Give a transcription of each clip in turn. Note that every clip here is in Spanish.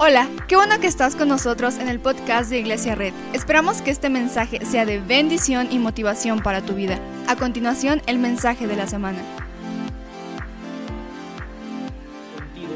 Hola, qué bueno que estás con nosotros en el podcast de Iglesia Red. Esperamos que este mensaje sea de bendición y motivación para tu vida. A continuación, el mensaje de la semana.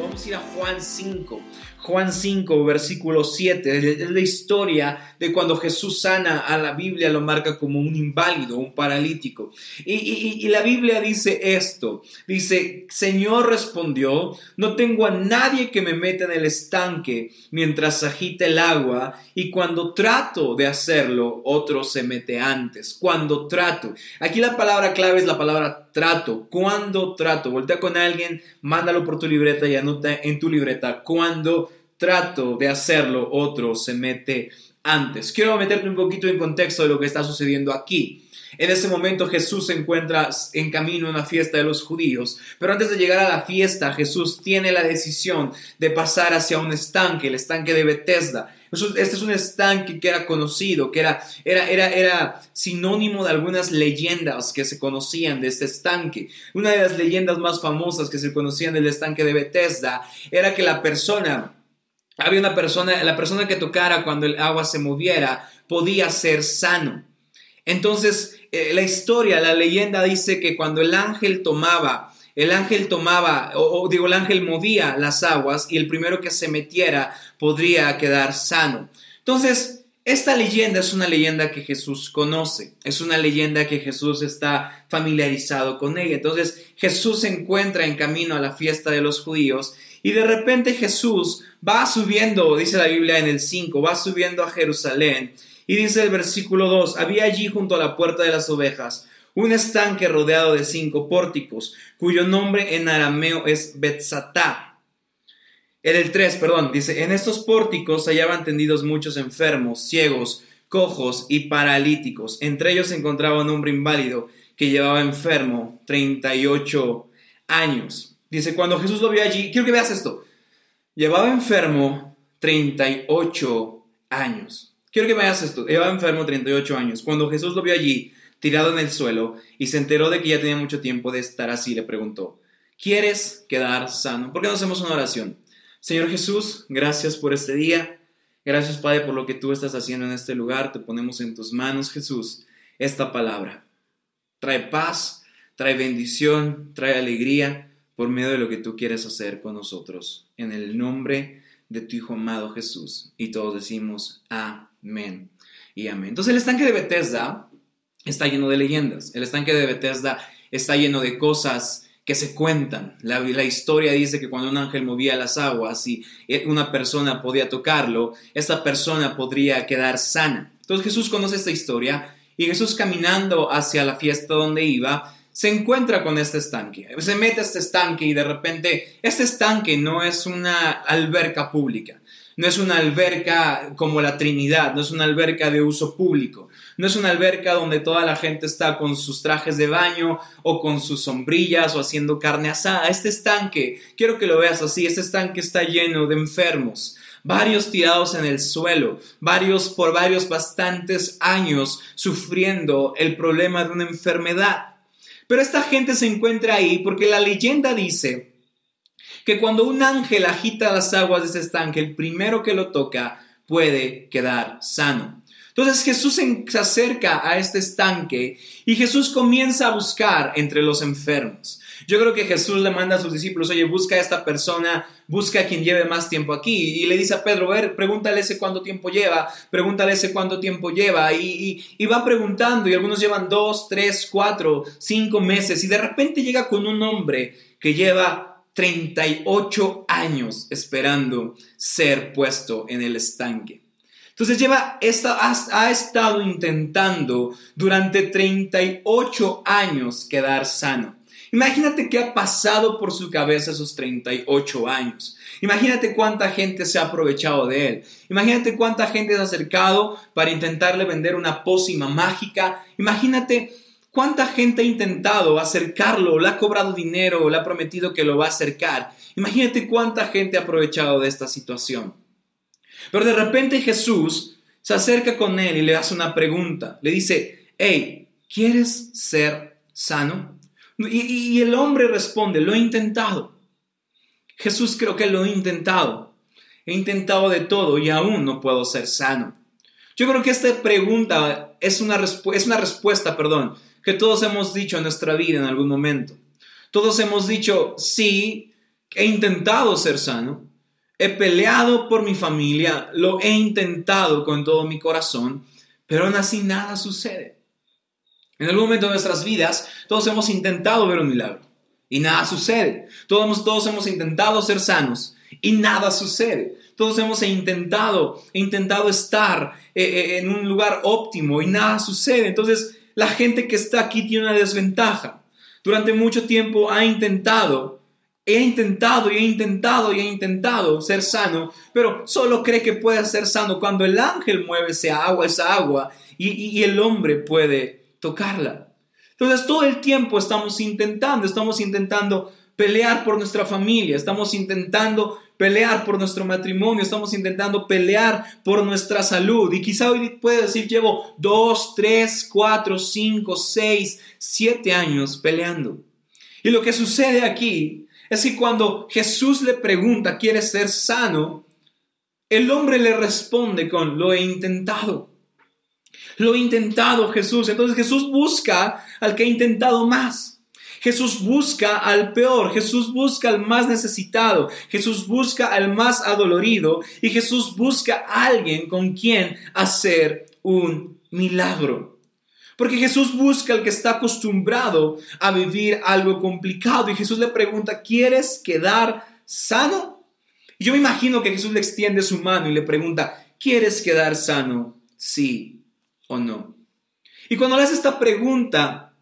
Vamos a ir a Juan 5. Juan 5, versículo 7, es la historia de cuando Jesús sana a la Biblia, lo marca como un inválido, un paralítico. Y, la Biblia dice esto, dice, Señor respondió, no tengo a nadie que me meta en el estanque mientras agita el agua, y cuando trato de hacerlo, otro se mete antes, cuando trato. Aquí la palabra clave es la palabra trato, cuando trato. Voltea con alguien, mándalo por tu libreta y anota en tu libreta, cuando trato de hacerlo, otro se mete antes. Quiero meterte un poquito en contexto de lo que está sucediendo aquí. En ese momento Jesús se encuentra en camino a una fiesta de los judíos, pero antes de llegar a la fiesta Jesús tiene la decisión de pasar hacia un estanque, el estanque de Bethesda. Este es un estanque que era conocido, que era, era, era, era sinónimo de algunas leyendas que se conocían de este estanque. Una de las leyendas más famosas que se conocían del estanque de Bethesda era que la persona había una persona, la persona que tocara cuando el agua se moviera podía ser sano. Entonces, eh, la historia, la leyenda dice que cuando el ángel tomaba, el ángel tomaba, o, digo, el ángel movía las aguas y el primero que se metiera podría quedar sano. Entonces, esta leyenda es una leyenda que Jesús conoce, es una leyenda que Jesús está familiarizado con ella. Entonces Jesús se encuentra en camino a la fiesta de los judíos y de repente Jesús va subiendo, dice la Biblia en el 5, va subiendo a Jerusalén. Y dice el versículo 2, había allí junto a la puerta de las ovejas un estanque rodeado de cinco pórticos, cuyo nombre en arameo es Betzatá. En el 3, perdón, dice, en estos pórticos hallaban tendidos muchos enfermos, ciegos, cojos y paralíticos. Entre ellos se encontraba un hombre inválido que llevaba enfermo 38 años. Dice, cuando Jesús lo vio allí, quiero que veas esto, llevaba enfermo 38 años. Quiero que veas esto, llevaba enfermo 38 años. Cuando Jesús lo vio allí, tirado en el suelo, y se enteró de que ya tenía mucho tiempo de estar así, le preguntó, ¿quieres quedar sano? ¿Por qué no hacemos una oración? Señor Jesús, gracias por este día. Gracias, Padre, por lo que tú estás haciendo en este lugar. Te ponemos en tus manos, Jesús, esta palabra. Trae paz, trae bendición, trae alegría por medio de lo que tú quieres hacer con nosotros. En el nombre de tu Hijo amado Jesús. Y todos decimos amén y amén. Entonces el estanque de Bethesda está lleno de leyendas. El estanque de Bethesda está lleno de cosas que se cuentan. La, la, historia dice que cuando un ángel movía las aguas y una persona podía tocarlo, esta persona podría quedar sana. Entonces Jesús conoce esta historia y Jesús caminando hacia la fiesta donde iba, se encuentra con este estanque, se mete a este estanque y de repente este estanque no es una alberca pública, no es una alberca como la Trinidad, no es una alberca de uso público, no es una alberca donde toda la gente está con sus trajes de baño o con sus sombrillas o haciendo carne asada. Este estanque, quiero que lo veas así, este estanque está lleno de enfermos, varios tirados en el suelo, varios por varios bastantes años sufriendo el problema de una enfermedad. Pero esta gente se encuentra ahí porque la leyenda dice que cuando un ángel agita las aguas de ese estanque, el primero que lo toca puede quedar sano. Entonces Jesús se acerca a este estanque y Jesús comienza a buscar entre los enfermos. Yo creo que Jesús le manda a sus discípulos, oye, busca a esta persona, busca a quien lleve más tiempo aquí. Y le dice a Pedro, ver, pregúntale ese cuánto tiempo lleva, pregúntale ese cuánto tiempo lleva. Y, va preguntando, y algunos llevan dos, tres, cuatro, cinco meses. Y de repente llega con un hombre que lleva 38 años esperando ser puesto en el estanque. Entonces lleva ha, estado intentando durante 38 años quedar sano. Imagínate qué ha pasado por su cabeza esos 38 años. Imagínate cuánta gente se ha aprovechado de él. Imagínate cuánta gente se ha acercado para intentarle vender una pócima mágica. Imagínate cuánta gente ha intentado acercarlo, le ha cobrado dinero, le ha prometido que lo va a acercar. Imagínate cuánta gente ha aprovechado de esta situación. Pero de repente Jesús se acerca con él y le hace una pregunta. Le dice, hey, ¿quieres ser sano? Y, el hombre responde, lo he intentado. Jesús creo que lo he intentado. he intentado de todo y aún no puedo ser sano. Yo creo que esta pregunta es una, es una respuesta, perdón, que todos hemos dicho en nuestra vida en algún momento. Todos hemos dicho, sí, he intentado ser sano, he peleado por mi familia, lo he intentado con todo mi corazón, pero aún así nada sucede. En algún momento de nuestras vidas, todos hemos intentado ver un milagro y nada sucede. Todos, todos hemos intentado ser sanos y nada sucede. Todos hemos intentado, intentado estar eh, eh, en un lugar óptimo y nada sucede. Entonces, la gente que está aquí tiene una desventaja. Durante mucho tiempo ha intentado, he intentado y he intentado y he intentado ser sano, pero solo cree que puede ser sano cuando el ángel mueve esa agua, esa agua, y, y el hombre puede tocarla. Entonces todo el tiempo estamos intentando, estamos intentando pelear por nuestra familia, estamos intentando pelear por nuestro matrimonio, estamos intentando pelear por nuestra salud. Y quizá hoy puede decir, llevo dos, tres, cuatro, cinco, seis, siete años peleando. Y lo que sucede aquí es que cuando Jesús le pregunta, ¿quieres ser sano? El hombre le responde con, lo he intentado. Lo he intentado Jesús. Entonces Jesús busca al que ha intentado más. Jesús busca al peor, Jesús busca al más necesitado, Jesús busca al más adolorido y Jesús busca a alguien con quien hacer un milagro. Porque Jesús busca al que está acostumbrado a vivir algo complicado y Jesús le pregunta, ¿quieres quedar sano? Y yo me imagino que Jesús le extiende su mano y le pregunta, ¿quieres quedar sano? Sí o no. Y cuando le hace esta pregunta,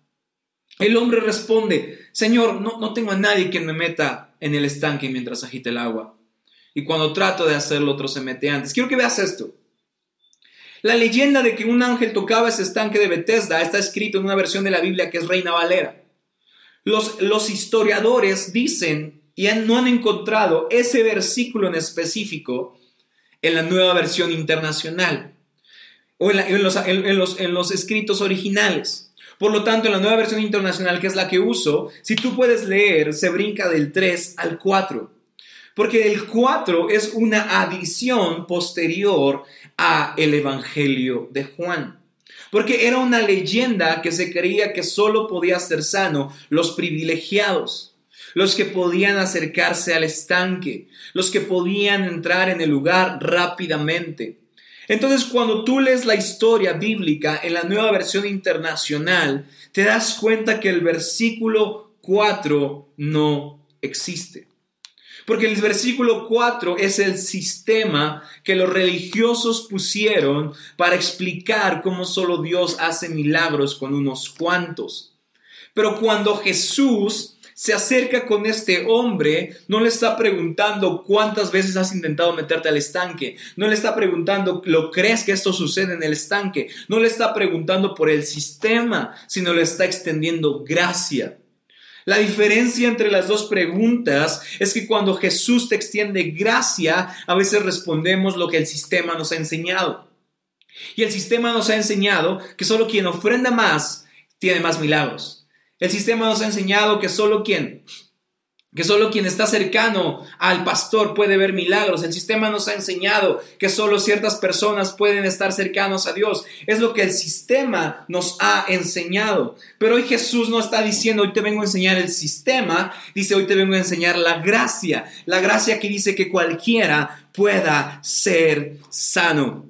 el hombre responde, Señor, no, no tengo a nadie que me meta en el estanque mientras agite el agua. Y cuando trato de hacerlo, otro se mete antes. Quiero que veas esto. La leyenda de que un ángel tocaba ese estanque de Bethesda está escrito en una versión de la Biblia que es Reina Valera. Los, los historiadores dicen y no han encontrado ese versículo en específico en la nueva versión internacional o en, los, escritos originales. Por lo tanto, en la nueva versión internacional, que es la que uso, si tú puedes leer, se brinca del 3 al 4. Porque el 4 es una adición posterior a el Evangelio de Juan. Porque era una leyenda que se creía que solo podía ser sano los privilegiados, los que podían acercarse al estanque, los que podían entrar en el lugar rápidamente. Entonces, cuando tú lees la historia bíblica en la nueva versión internacional, te das cuenta que el versículo 4 no existe. Porque el versículo 4 es el sistema que los religiosos pusieron para explicar cómo solo Dios hace milagros con unos cuantos. Pero cuando Jesús se acerca con este hombre, no le está preguntando cuántas veces has intentado meterte al estanque, no le está preguntando, ¿lo crees que esto sucede en el estanque? No le está preguntando por el sistema, sino le está extendiendo gracia. La diferencia entre las dos preguntas es que cuando Jesús te extiende gracia, a veces respondemos lo que el sistema nos ha enseñado. Y el sistema nos ha enseñado que solo quien ofrenda más tiene más milagros. El sistema nos ha enseñado que solo quien que solo quien está cercano al pastor puede ver milagros. El sistema nos ha enseñado que solo ciertas personas pueden estar cercanos a Dios. Es lo que el sistema nos ha enseñado. Pero hoy Jesús no está diciendo, hoy te vengo a enseñar el sistema, dice, hoy te vengo a enseñar la gracia. La gracia que dice que cualquiera pueda ser sano.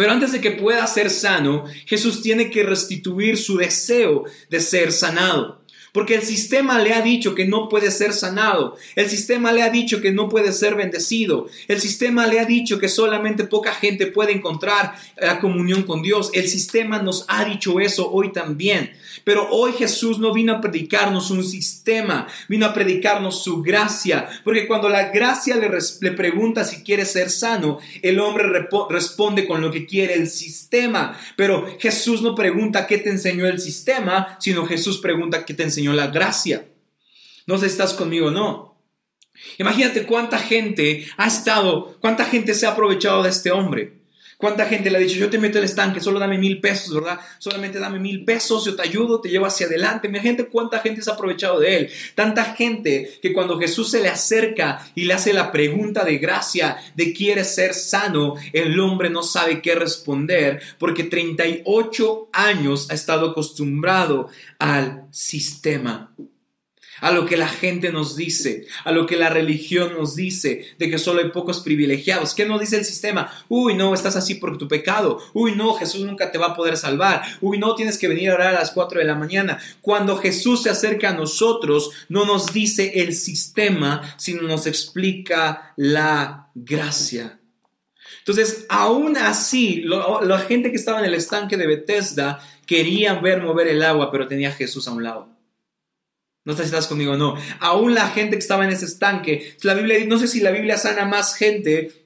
Pero antes de que pueda ser sano, Jesús tiene que restituir su deseo de ser sanado. Porque el sistema le ha dicho que no puede ser sanado. El sistema le ha dicho que no puede ser bendecido. El sistema le ha dicho que solamente poca gente puede encontrar la comunión con Dios. El sistema nos ha dicho eso hoy también. Pero hoy Jesús no vino a predicarnos un sistema, vino a predicarnos su gracia. Porque cuando la gracia le, le pregunta si quiere ser sano, el hombre responde con lo que quiere el sistema. Pero Jesús no pregunta qué te enseñó el sistema, sino Jesús pregunta qué te enseñó Señor la gracia. No estás conmigo no. Imagínate cuánta gente ha estado, cuánta gente se ha aprovechado de este hombre. ¿Cuánta gente le ha dicho, yo te meto el estanque, solo dame mil pesos, ¿verdad? Solamente dame mil pesos, yo te ayudo, te llevo hacia adelante. Mi gente, ¿cuánta gente se ha aprovechado de él? Tanta gente que cuando Jesús se le acerca y le hace la pregunta de gracia de quiere ser sano, el hombre no sabe qué responder porque 38 años ha estado acostumbrado al sistema a lo que la gente nos dice, a lo que la religión nos dice, de que solo hay pocos privilegiados. ¿Qué nos dice el sistema? Uy, no, estás así por tu pecado. Uy, no, Jesús nunca te va a poder salvar. Uy, no, tienes que venir a orar a las 4 de la mañana. Cuando Jesús se acerca a nosotros, no nos dice el sistema, sino nos explica la gracia. Entonces, aún así, la gente que estaba en el estanque de Bethesda quería ver mover el agua, pero tenía a Jesús a un lado. No sé si estás conmigo o no. Aún la gente que estaba en ese estanque, la Biblia, no sé si la Biblia sana más gente,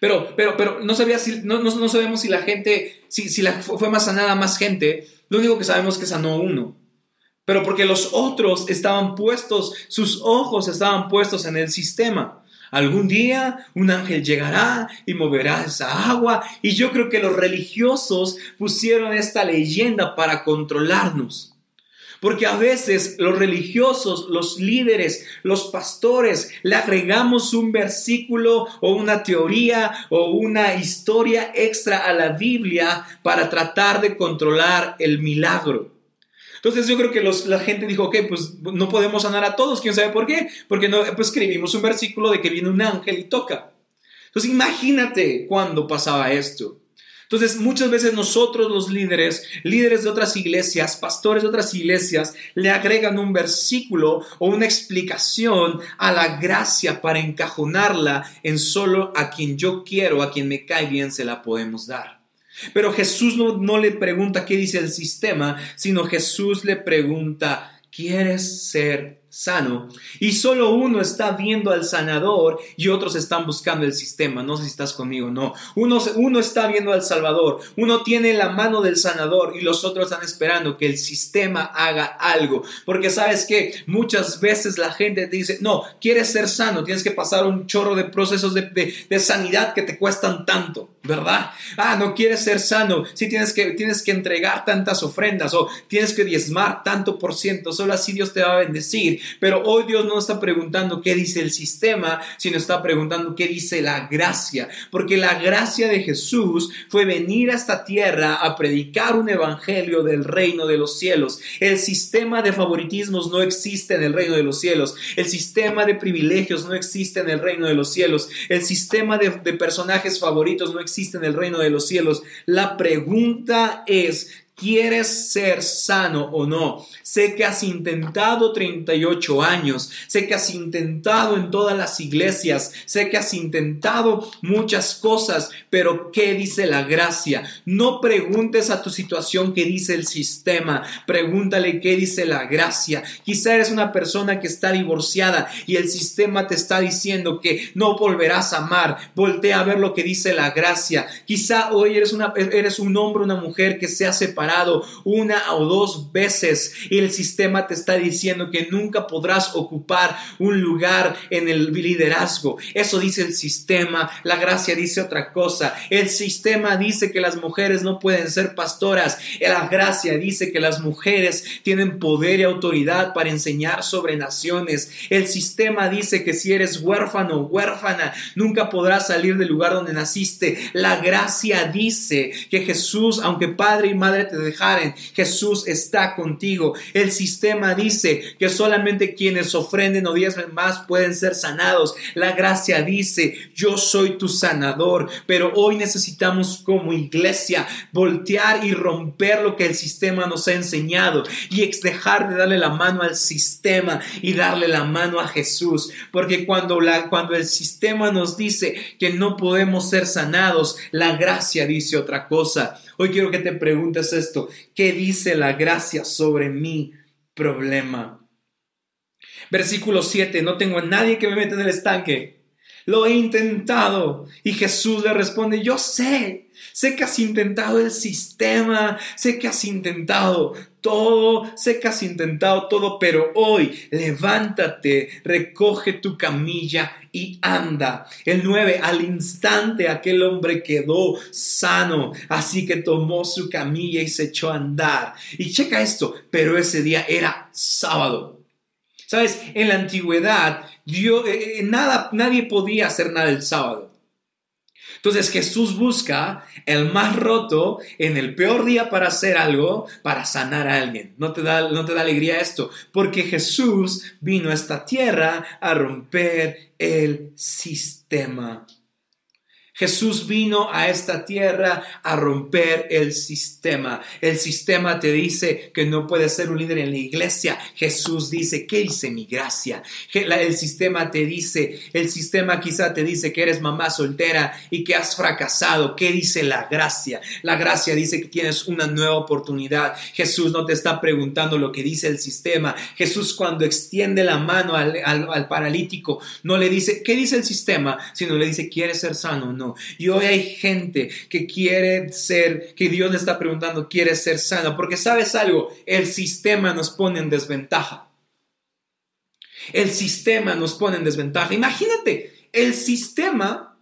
pero, pero, pero no, sabía si, no, no, sabemos si la gente, si, si la, fue más sanada más gente. Lo único que sabemos es que sanó uno. Pero porque los otros estaban puestos, sus ojos estaban puestos en el sistema. Algún día un ángel llegará y moverá esa agua. Y yo creo que los religiosos pusieron esta leyenda para controlarnos. Porque a veces los religiosos, los líderes, los pastores, le agregamos un versículo o una teoría o una historia extra a la Biblia para tratar de controlar el milagro. Entonces yo creo que la gente dijo, ok, pues no podemos sanar a todos, quién sabe por qué, porque no, pues escribimos un versículo de que viene un ángel y toca. Entonces imagínate cuando pasaba esto. Entonces, muchas veces nosotros los líderes, líderes de otras iglesias, pastores de otras iglesias, le agregan un versículo o una explicación a la gracia para encajonarla en solo a quien yo quiero, a quien me cae bien, se la podemos dar. Pero Jesús no, no le pregunta qué dice el sistema, sino Jesús le pregunta, ¿quieres ser sano y solo uno está viendo al sanador y otros están buscando el sistema. No sé si estás conmigo no. Uno, uno está viendo al Salvador, uno tiene la mano del sanador y los otros están esperando que el sistema haga algo. Porque sabes que muchas veces la gente te dice, no, quieres ser sano, tienes que pasar un chorro de procesos de, de, sanidad que te cuestan tanto, ¿verdad? Ah, no quieres ser sano, si tienes que, tienes que entregar tantas ofrendas o tienes que diezmar tanto por ciento, solo así Dios te va a bendecir. Pero hoy Dios no está preguntando qué dice el sistema, sino está preguntando qué dice la gracia. Porque la gracia de Jesús fue venir a esta tierra a predicar un evangelio del reino de los cielos. El sistema de favoritismos no existe en el reino de los cielos. El sistema de privilegios no existe en el reino de los cielos. El sistema de, personajes favoritos no existe en el reino de los cielos. La pregunta es, ¿Quieres ser sano o no? Sé que has intentado 38 años, sé que has intentado en todas las iglesias, sé que has intentado muchas cosas, pero ¿qué dice la gracia? No preguntes a tu situación qué dice el sistema, pregúntale qué dice la gracia. Quizá eres una persona que está divorciada y el sistema te está diciendo que no volverás a amar. Voltea a ver lo que dice la gracia. Quizá hoy eres, un hombre una mujer que se ha separado una o dos veces y el sistema te está diciendo que nunca podrás ocupar un lugar en el liderazgo. Eso dice el sistema, la gracia dice otra cosa. El sistema dice que las mujeres no pueden ser pastoras. La gracia dice que las mujeres tienen poder y autoridad para enseñar sobre naciones. El sistema dice que si eres huérfano o huérfana, nunca podrás salir del lugar donde naciste. La gracia dice que Jesús, aunque padre y madre te dejaren, Jesús está contigo. El sistema dice que solamente quienes ofrenden o diezmen más pueden ser sanados. La gracia dice, yo soy tu sanador, pero hoy necesitamos como iglesia voltear y romper lo que el sistema nos ha enseñado y dejar de darle la mano al sistema y darle la mano a Jesús, porque cuando la cuando el sistema nos dice que no podemos ser sanados, la gracia dice otra cosa. Hoy quiero que te preguntes esto. ¿Qué dice la gracia sobre mi problema? Versículo 7. No tengo a nadie que me meta en el estanque. lo he intentado. Y Jesús le responde, yo sé, sé que has intentado el sistema, sé que has intentado todo, sé que has intentado todo, pero hoy levántate, recoge tu camilla y anda. El 9, al instante aquel hombre quedó sano, así que tomó su camilla y se echó a andar. Y checa esto, pero ese día era sábado. Sabes, en la antigüedad, yo, eh, nada, nadie podía hacer nada el sábado. Entonces Jesús busca el más roto en el peor día para hacer algo, para sanar a alguien. ¿No te da, no te da alegría esto? Porque Jesús vino a esta tierra a romper el sistema Jesús vino a esta tierra a romper el sistema. El sistema te dice que no puedes ser un líder en la iglesia. Jesús dice, ¿qué dice mi gracia? El sistema te dice, el sistema quizá te dice que eres mamá soltera y que has fracasado. ¿Qué dice la gracia? La gracia dice que tienes una nueva oportunidad. Jesús no te está preguntando lo que dice el sistema. Jesús cuando extiende la mano al, al paralítico, no le dice, ¿qué dice el sistema? Sino le dice, ¿quieres ser sano? No y hoy hay gente que quiere ser, que Dios le está preguntando, quiere ser sano, porque sabes algo, el sistema nos pone en desventaja. El sistema nos pone en desventaja. Imagínate, el sistema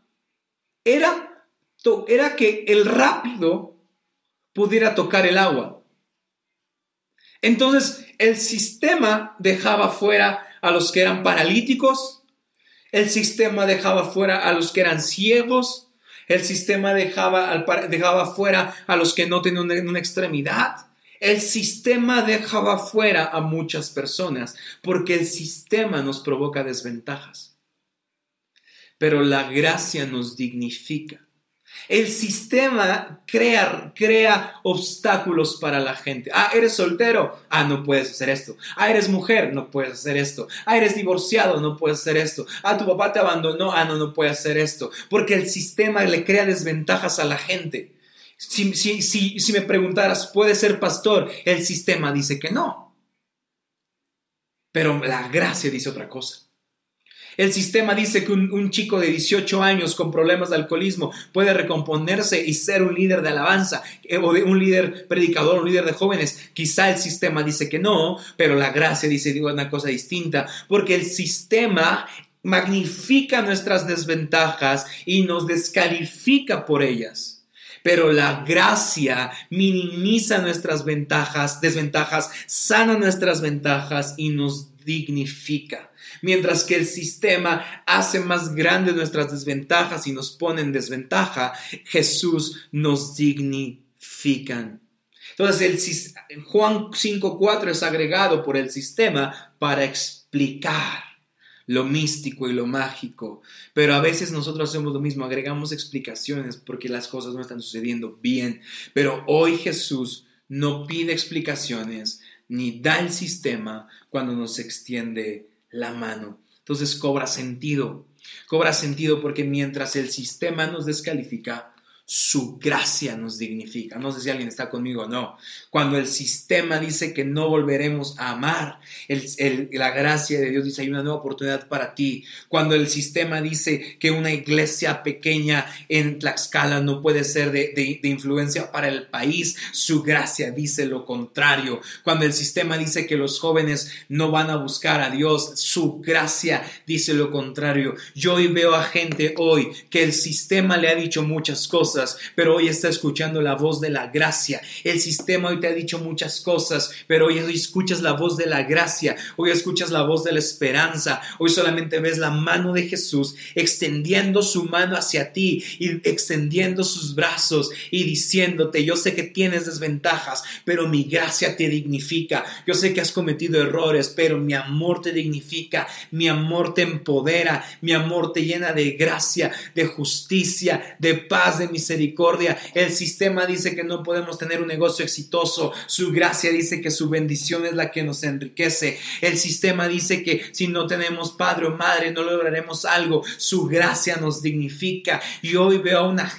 era, era que el rápido pudiera tocar el agua. Entonces, el sistema dejaba fuera a los que eran paralíticos, el sistema dejaba fuera a los que eran ciegos, el sistema dejaba, dejaba fuera a los que no tenían una, extremidad. El sistema dejaba fuera a muchas personas porque el sistema nos provoca desventajas. Pero la gracia nos dignifica. El sistema crea, crea obstáculos para la gente. Ah, eres soltero. Ah, no puedes hacer esto. Ah, eres mujer. No puedes hacer esto. Ah, eres divorciado. No puedes hacer esto. Ah, tu papá te abandonó. Ah, no, no puedes hacer esto. Porque el sistema le crea desventajas a la gente. Si, si, si, si me preguntaras, ¿puedes ser pastor? El sistema dice que no. Pero la gracia dice otra cosa. El sistema dice que un, chico de 18 años con problemas de alcoholismo puede recomponerse y ser un líder de alabanza eh, o un líder predicador, un líder de jóvenes. Quizá el sistema dice que no, pero la gracia dice digo, una cosa distinta, porque el sistema magnifica nuestras desventajas y nos descalifica por ellas pero la gracia minimiza nuestras ventajas, desventajas, sana nuestras ventajas y nos dignifica. Mientras que el sistema hace más grandes nuestras desventajas y nos pone en desventaja, Jesús nos dignifica. Entonces, el, Juan 5.4 es agregado por el sistema para explicar lo místico y lo mágico. Pero a veces nosotros hacemos lo mismo, agregamos explicaciones porque las cosas no están sucediendo bien. Pero hoy Jesús no pide explicaciones ni da el sistema cuando nos extiende la mano. Entonces cobra sentido. Cobra sentido porque mientras el sistema nos descalifica, su gracia nos dignifica. No sé si alguien está conmigo o no. Cuando el sistema dice que no volveremos a amar, la gracia de Dios dice hay una nueva oportunidad para ti. Cuando el sistema dice que una iglesia pequeña en Tlaxcala no puede ser de, de influencia para el país, su gracia dice lo contrario. Cuando el sistema dice que los jóvenes no van a buscar a Dios, su gracia dice lo contrario. Yo hoy veo a gente hoy que el sistema le ha dicho muchas cosas pero hoy está escuchando la voz de la gracia. El sistema hoy te ha dicho muchas cosas, pero hoy escuchas la voz de la gracia, hoy escuchas la voz de la esperanza, hoy solamente ves la mano de Jesús extendiendo su mano hacia ti y extendiendo sus brazos y diciéndote, yo sé que tienes desventajas, pero mi gracia te dignifica. Yo sé que has cometido errores, pero mi amor te dignifica, mi amor te empodera, mi amor te llena de gracia, de justicia, de paz, de misericordia misericordia. El sistema dice que no podemos tener un negocio exitoso. Su gracia dice que su bendición es la que nos enriquece. El sistema dice que si no tenemos padre o madre no lograremos algo. Su gracia nos dignifica. Y hoy veo una,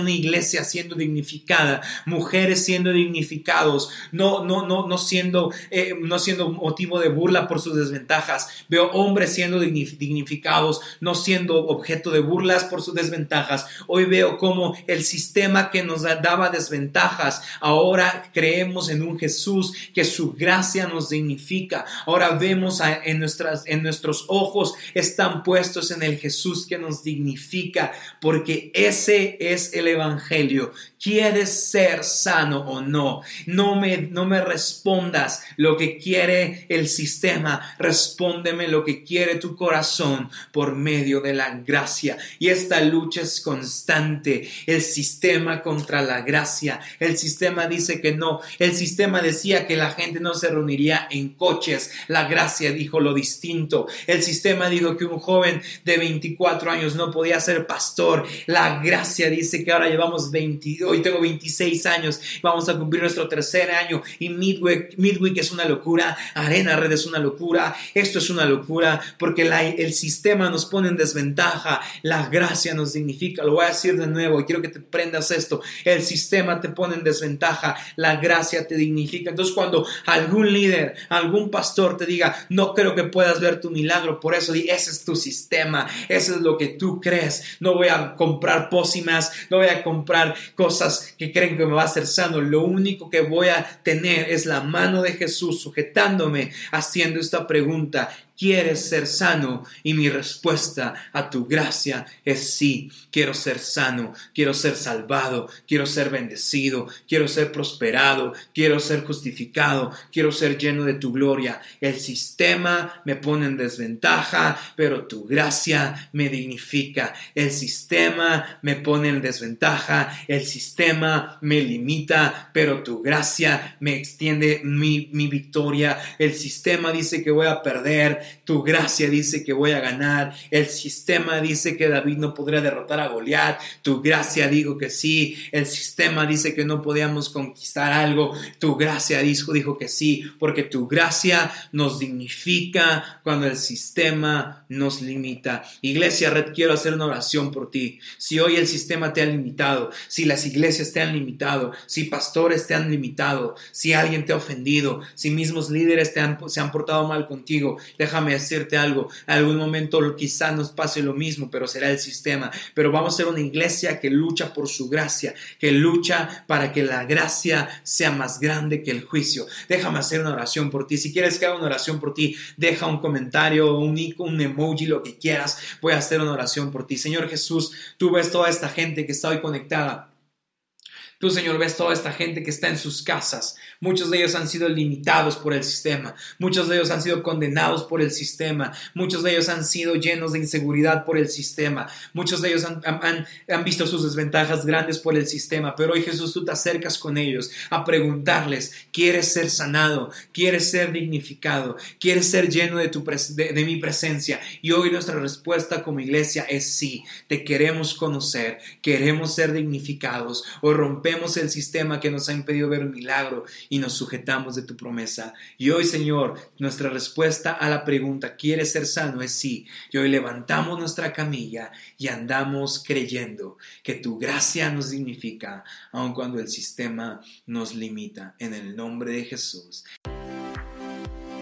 una iglesia siendo dignificada, mujeres siendo dignificados, no, no, no, no siendo, eh, no siendo motivo de burla por sus desventajas. Veo hombres siendo dignificados, no siendo objeto de burlas por sus desventajas. Hoy veo como el sistema que nos daba desventajas, ahora creemos en un Jesús que su gracia nos dignifica. Ahora vemos en, nuestras, en nuestros ojos están puestos en el Jesús que nos dignifica, porque ese es el Evangelio. ¿Quieres ser sano o no? No me, no me respondas lo que quiere el sistema, respóndeme lo que quiere tu corazón por medio de la gracia. Y esta lucha es constante. El sistema contra la gracia. El sistema dice que no. El sistema decía que la gente no se reuniría en coches. La gracia dijo lo distinto. El sistema dijo que un joven de 24 años no podía ser pastor. La gracia dice que ahora llevamos 20, hoy tengo 26 años, vamos a cumplir nuestro tercer año y Midweek, Midweek es una locura, Arena Red es una locura, esto es una locura porque el sistema nos pone en desventaja, la gracia nos dignifica, lo voy a decir de nuevo y quiero que te prendas esto, el sistema te pone en desventaja, la gracia te dignifica. Entonces cuando algún líder, algún pastor te diga, no creo que puedas ver tu milagro, por eso di, ese es tu sistema, eso es lo que tú crees, no voy a comprar pócimas, no voy a comprar cosas que creen que me va a hacer sano, lo único que voy a tener es la mano de Jesús sujetándome, haciendo esta pregunta, ¿Quieres ser sano? Y mi respuesta a tu gracia es sí. Quiero ser sano, quiero ser salvado, quiero ser bendecido, quiero ser prosperado, quiero ser justificado, quiero ser lleno de tu gloria. El sistema me pone en desventaja, pero tu gracia me dignifica. El sistema me pone en desventaja, el sistema me limita, pero tu gracia me extiende mi, mi victoria. El sistema dice que voy a perder, tu gracia dice que voy a ganar, el sistema dice que David no podría derrotar a Goliat, tu gracia dijo que sí, el sistema dice que no podíamos conquistar algo, tu gracia dijo, dijo que sí, porque tu gracia nos dignifica cuando el sistema nos limita. Iglesia Red, quiero hacer una oración por ti. Si hoy el sistema te ha limitado, si las iglesias te han limitado, si pastores te han limitado, si alguien te ha ofendido, si mismos líderes se han portado mal contigo, déjame decirte algo, en algún momento quizá nos pase lo mismo, pero será el sistema. Pero vamos a ser una iglesia que lucha por su gracia, que lucha para que la gracia sea más grande que el juicio. Déjame hacer una oración por ti. Si quieres que haga una oración por ti, deja un comentario, un un emoji, lo que quieras. Voy a hacer una oración por ti. Señor Jesús, tú ves toda esta gente que está hoy conectada. Tú, Señor, ves toda esta gente que está en sus casas. Muchos de ellos han sido limitados por el sistema. Muchos de ellos han sido condenados por el sistema. Muchos de ellos han sido llenos de inseguridad por el sistema. Muchos de ellos han, han, visto sus desventajas grandes por el sistema. Pero hoy, Jesús, tú te acercas con ellos a preguntarles, ¿quieres ser sanado? ¿Quieres ser dignificado? ¿Quieres ser lleno de, tu de, de mi presencia? Y hoy nuestra respuesta como iglesia es sí. Te queremos conocer. Queremos ser dignificados. Hoy rompemos rompemos el sistema que nos ha impedido ver un milagro y nos sujetamos de tu promesa. Y hoy, Señor, nuestra respuesta a la pregunta, ¿quieres ser sano? es sí. Y hoy levantamos nuestra camilla y andamos creyendo que tu gracia nos dignifica, aun cuando el sistema nos limita. En el nombre de Jesús.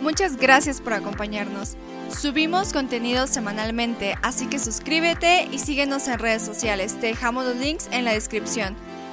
Muchas gracias por acompañarnos. Subimos contenido semanalmente, así que suscríbete y síguenos en redes sociales. Te dejamos los links en la descripción.